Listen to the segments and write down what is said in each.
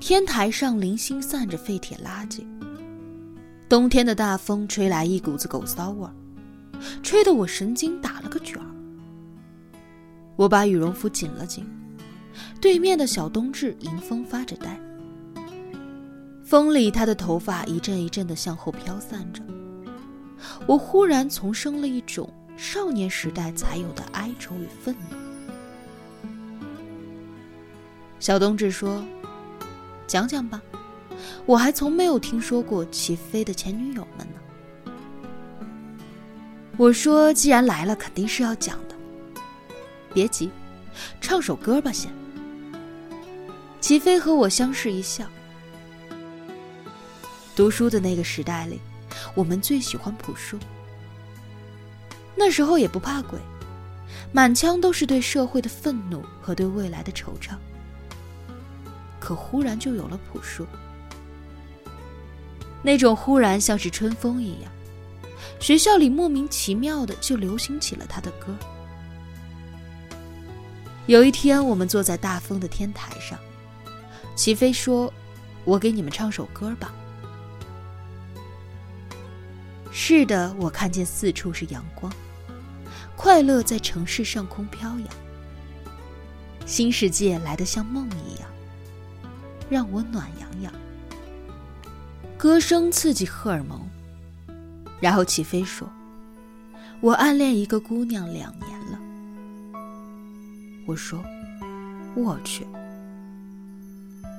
天台上零星散着废铁垃圾。冬天的大风吹来一股子狗骚味儿，吹得我神经打了个卷儿。我把羽绒服紧了紧，对面的小冬至迎风发着呆。风里，他的头发一阵一阵的向后飘散着。我忽然从生了一种少年时代才有的哀愁与愤怒。小冬至说：“讲讲吧，我还从没有听说过齐飞的前女友们呢。”我说：“既然来了，肯定是要讲的。别急，唱首歌吧，先。”齐飞和我相视一笑。读书的那个时代里，我们最喜欢朴树。那时候也不怕鬼，满腔都是对社会的愤怒和对未来的惆怅。可忽然就有了朴树，那种忽然像是春风一样，学校里莫名其妙的就流行起了他的歌。有一天，我们坐在大风的天台上，齐飞说：“我给你们唱首歌吧。”是的，我看见四处是阳光，快乐在城市上空飘扬。新世界来得像梦一样，让我暖洋洋。歌声刺激荷尔蒙，然后起飞说：“我暗恋一个姑娘两年了。”我说：“我去。”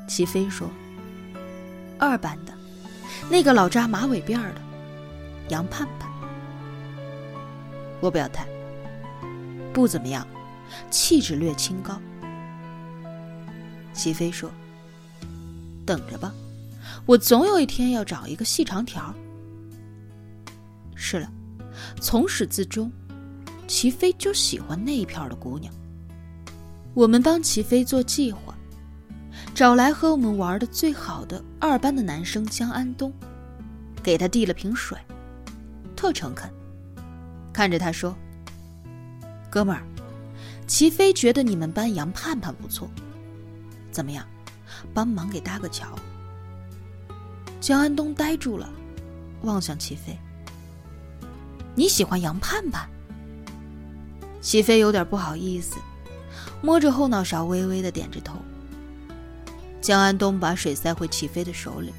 起飞说：“二班的，那个老扎马尾辫的。”杨盼盼，我表态，不怎么样，气质略清高。齐飞说：“等着吧，我总有一天要找一个细长条。”是了，从始至终，齐飞就喜欢那一片的姑娘。我们帮齐飞做计划，找来和我们玩的最好的二班的男生江安东，给他递了瓶水。特诚恳，看着他说：“哥们儿，齐飞觉得你们班杨盼盼不错，怎么样，帮忙给搭个桥？”江安东呆住了，望向齐飞：“你喜欢杨盼盼？”齐飞有点不好意思，摸着后脑勺，微微的点着头。江安东把水塞回齐飞的手里：“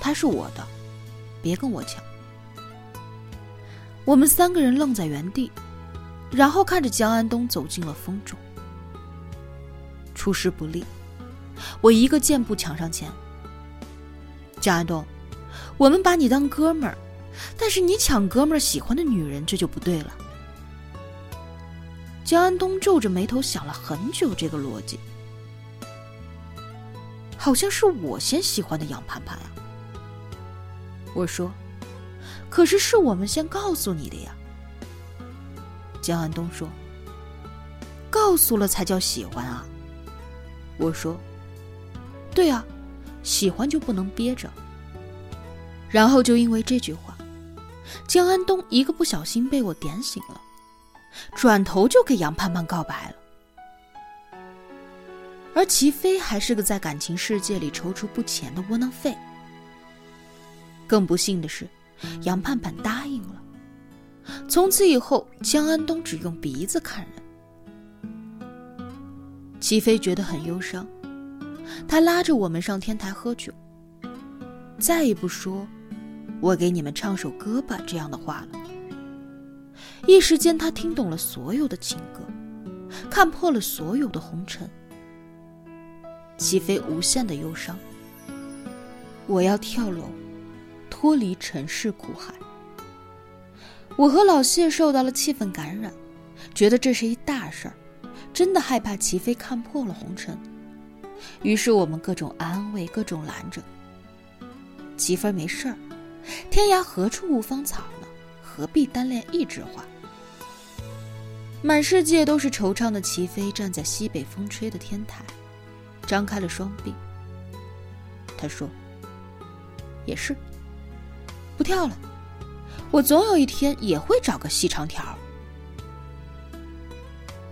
他是我的，别跟我抢。”我们三个人愣在原地，然后看着江安东走进了风中。出师不利，我一个箭步抢上前。江安东，我们把你当哥们儿，但是你抢哥们儿喜欢的女人，这就不对了。江安东皱着眉头想了很久，这个逻辑，好像是我先喜欢的杨盼盼呀。我说。可是是我们先告诉你的呀，江安东说。告诉了才叫喜欢啊。我说，对啊，喜欢就不能憋着。然后就因为这句话，江安东一个不小心被我点醒了，转头就给杨盼盼告白了。而齐飞还是个在感情世界里踌躇不前的窝囊废。更不幸的是。杨盼盼答应了。从此以后，江安东只用鼻子看人。齐飞觉得很忧伤，他拉着我们上天台喝酒，再也不说“我给你们唱首歌吧”这样的话了。一时间，他听懂了所有的情歌，看破了所有的红尘。齐飞无限的忧伤。我要跳楼。脱离尘世苦海，我和老谢受到了气氛感染，觉得这是一大事儿，真的害怕齐飞看破了红尘。于是我们各种安慰，各种拦着。齐飞没事儿，天涯何处无芳草呢？何必单恋一枝花？满世界都是惆怅的齐飞站在西北风吹的天台，张开了双臂。他说：“也是。”不跳了，我总有一天也会找个细长条。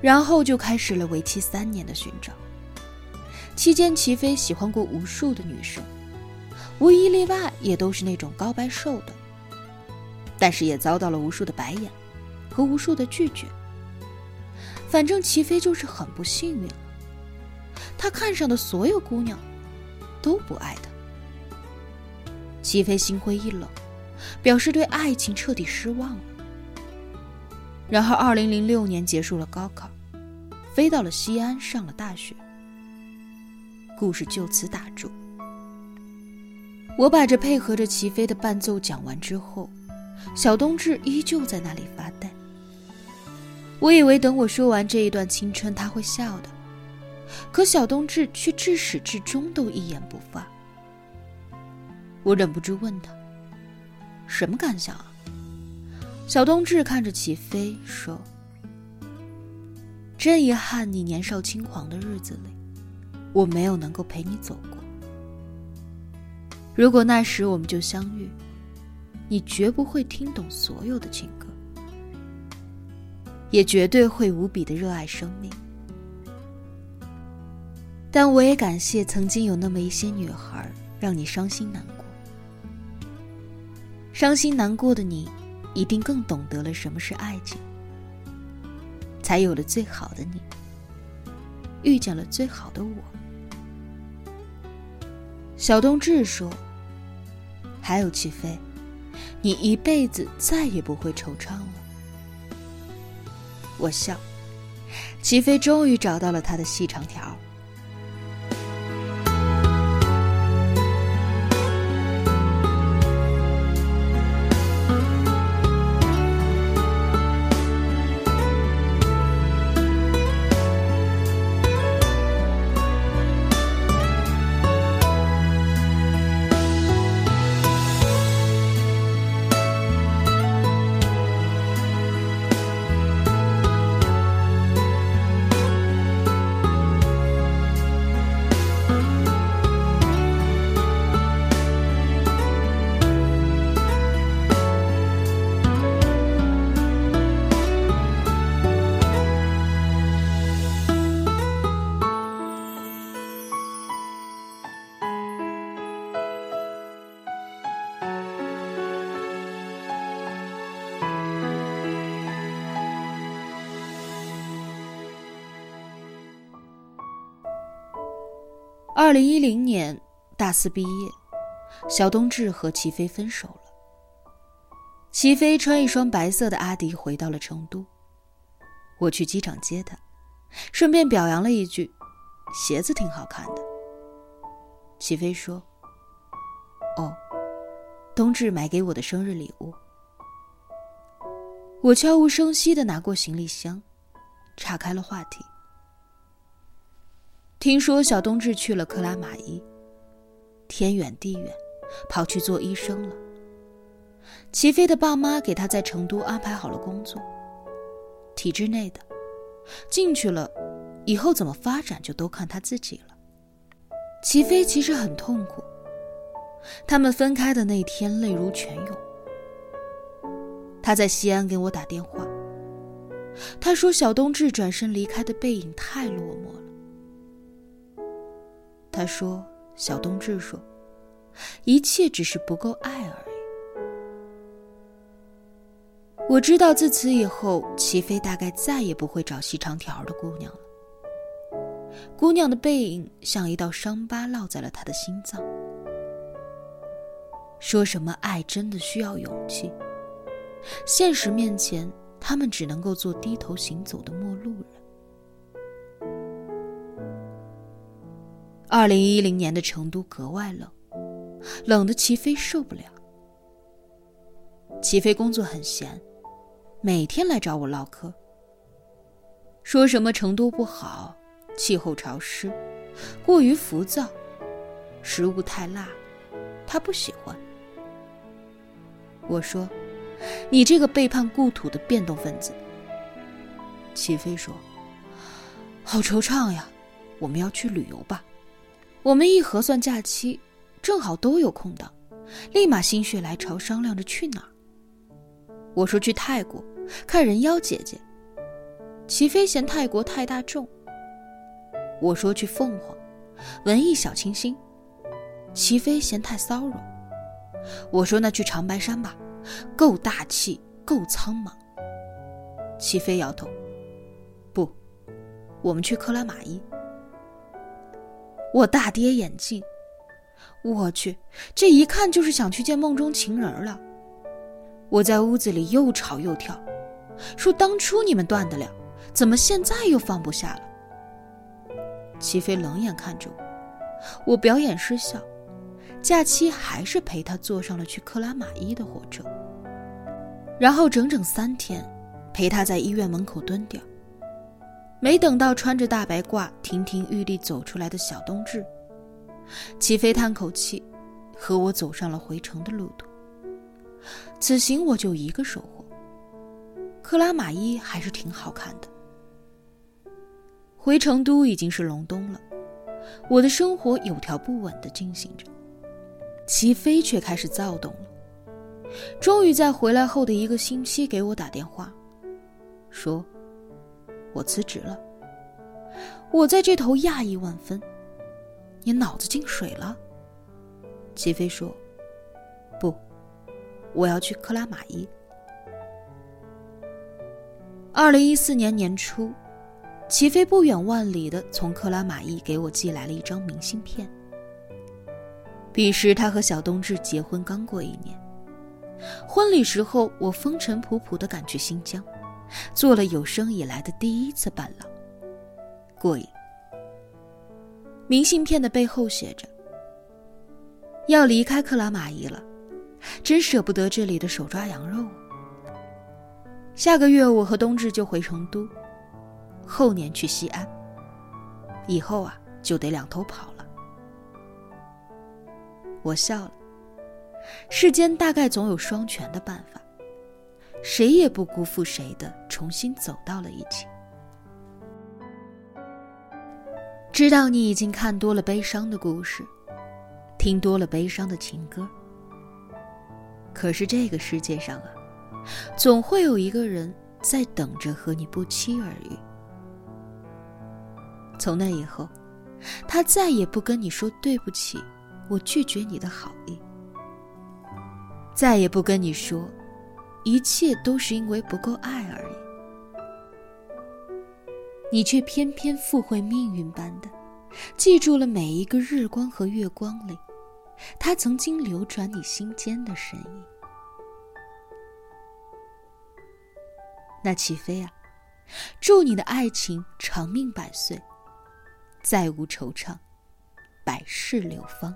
然后就开始了为期三年的寻找，期间，齐飞喜欢过无数的女生，无一例外也都是那种高白瘦的，但是也遭到了无数的白眼和无数的拒绝。反正齐飞就是很不幸运了，他看上的所有姑娘都不爱他。齐飞心灰意冷，表示对爱情彻底失望了。然后，二零零六年结束了高考，飞到了西安上了大学。故事就此打住。我把这配合着齐飞的伴奏讲完之后，小冬至依旧在那里发呆。我以为等我说完这一段青春，他会笑的，可小冬至却至始至终都一言不发。我忍不住问他：“什么感想啊？”小冬至看着齐飞说：“真遗憾，你年少轻狂的日子里。”我没有能够陪你走过。如果那时我们就相遇，你绝不会听懂所有的情歌，也绝对会无比的热爱生命。但我也感谢曾经有那么一些女孩，让你伤心难过。伤心难过的你，一定更懂得了什么是爱情，才有了最好的你，遇见了最好的我。小冬至说：“还有齐飞，你一辈子再也不会惆怅了。”我笑，齐飞终于找到了他的细长条。二零一零年大四毕业，小冬至和齐飞分手了。齐飞穿一双白色的阿迪回到了成都，我去机场接他，顺便表扬了一句：“鞋子挺好看的。”齐飞说：“哦，冬至买给我的生日礼物。”我悄无声息的拿过行李箱，岔开了话题。听说小冬至去了克拉玛依，天远地远，跑去做医生了。齐飞的爸妈给他在成都安排好了工作，体制内的，进去了，以后怎么发展就都看他自己了。齐飞其实很痛苦，他们分开的那天泪如泉涌。他在西安给我打电话，他说小冬至转身离开的背影太落寞了。他说：“小冬至说，一切只是不够爱而已。”我知道，自此以后，齐飞大概再也不会找细长条的姑娘了。姑娘的背影像一道伤疤，烙在了他的心脏。说什么爱真的需要勇气？现实面前，他们只能够做低头行走的陌路人。二零一零年的成都格外冷，冷的齐飞受不了。齐飞工作很闲，每天来找我唠嗑，说什么成都不好，气候潮湿，过于浮躁，食物太辣，他不喜欢。我说：“你这个背叛故土的变动分子。”齐飞说：“好惆怅呀，我们要去旅游吧。”我们一核算假期，正好都有空档，立马心血来潮商量着去哪儿。我说去泰国看人妖姐姐，齐飞嫌泰国太大众。我说去凤凰，文艺小清新。齐飞嫌太骚扰，我说那去长白山吧，够大气，够苍茫。齐飞摇头，不，我们去克拉玛依。我大跌眼镜，我去，这一看就是想去见梦中情人了。我在屋子里又吵又跳，说当初你们断得了，怎么现在又放不下了？齐飞冷眼看着我，我表演失效。假期还是陪他坐上了去克拉玛依的火车，然后整整三天陪他在医院门口蹲点。没等到穿着大白褂、亭亭玉立走出来的小冬至，齐飞叹口气，和我走上了回城的路途。此行我就一个收获：克拉玛依还是挺好看的。回成都已经是隆冬了，我的生活有条不紊地进行着。齐飞却开始躁动了，终于在回来后的一个星期给我打电话，说：“我辞职了。”我在这头讶异万分：“你脑子进水了？”齐飞说：“不，我要去克拉玛依。”二零一四年年初，齐飞不远万里的从克拉玛依给我寄来了一张明信片。彼时，他和小冬至结婚刚过一年。婚礼时候，我风尘仆仆的赶去新疆，做了有生以来的第一次伴郎，过瘾。明信片的背后写着：“要离开克拉玛依了，真舍不得这里的手抓羊肉。下个月我和冬至就回成都，后年去西安，以后啊就得两头跑了。”我笑了。世间大概总有双全的办法，谁也不辜负谁的，重新走到了一起。知道你已经看多了悲伤的故事，听多了悲伤的情歌。可是这个世界上啊，总会有一个人在等着和你不期而遇。从那以后，他再也不跟你说对不起。我拒绝你的好意，再也不跟你说，一切都是因为不够爱而已。你却偏偏附会命运般的，记住了每一个日光和月光里，他曾经流转你心间的身影。那起飞啊，祝你的爱情长命百岁，再无惆怅，百世流芳。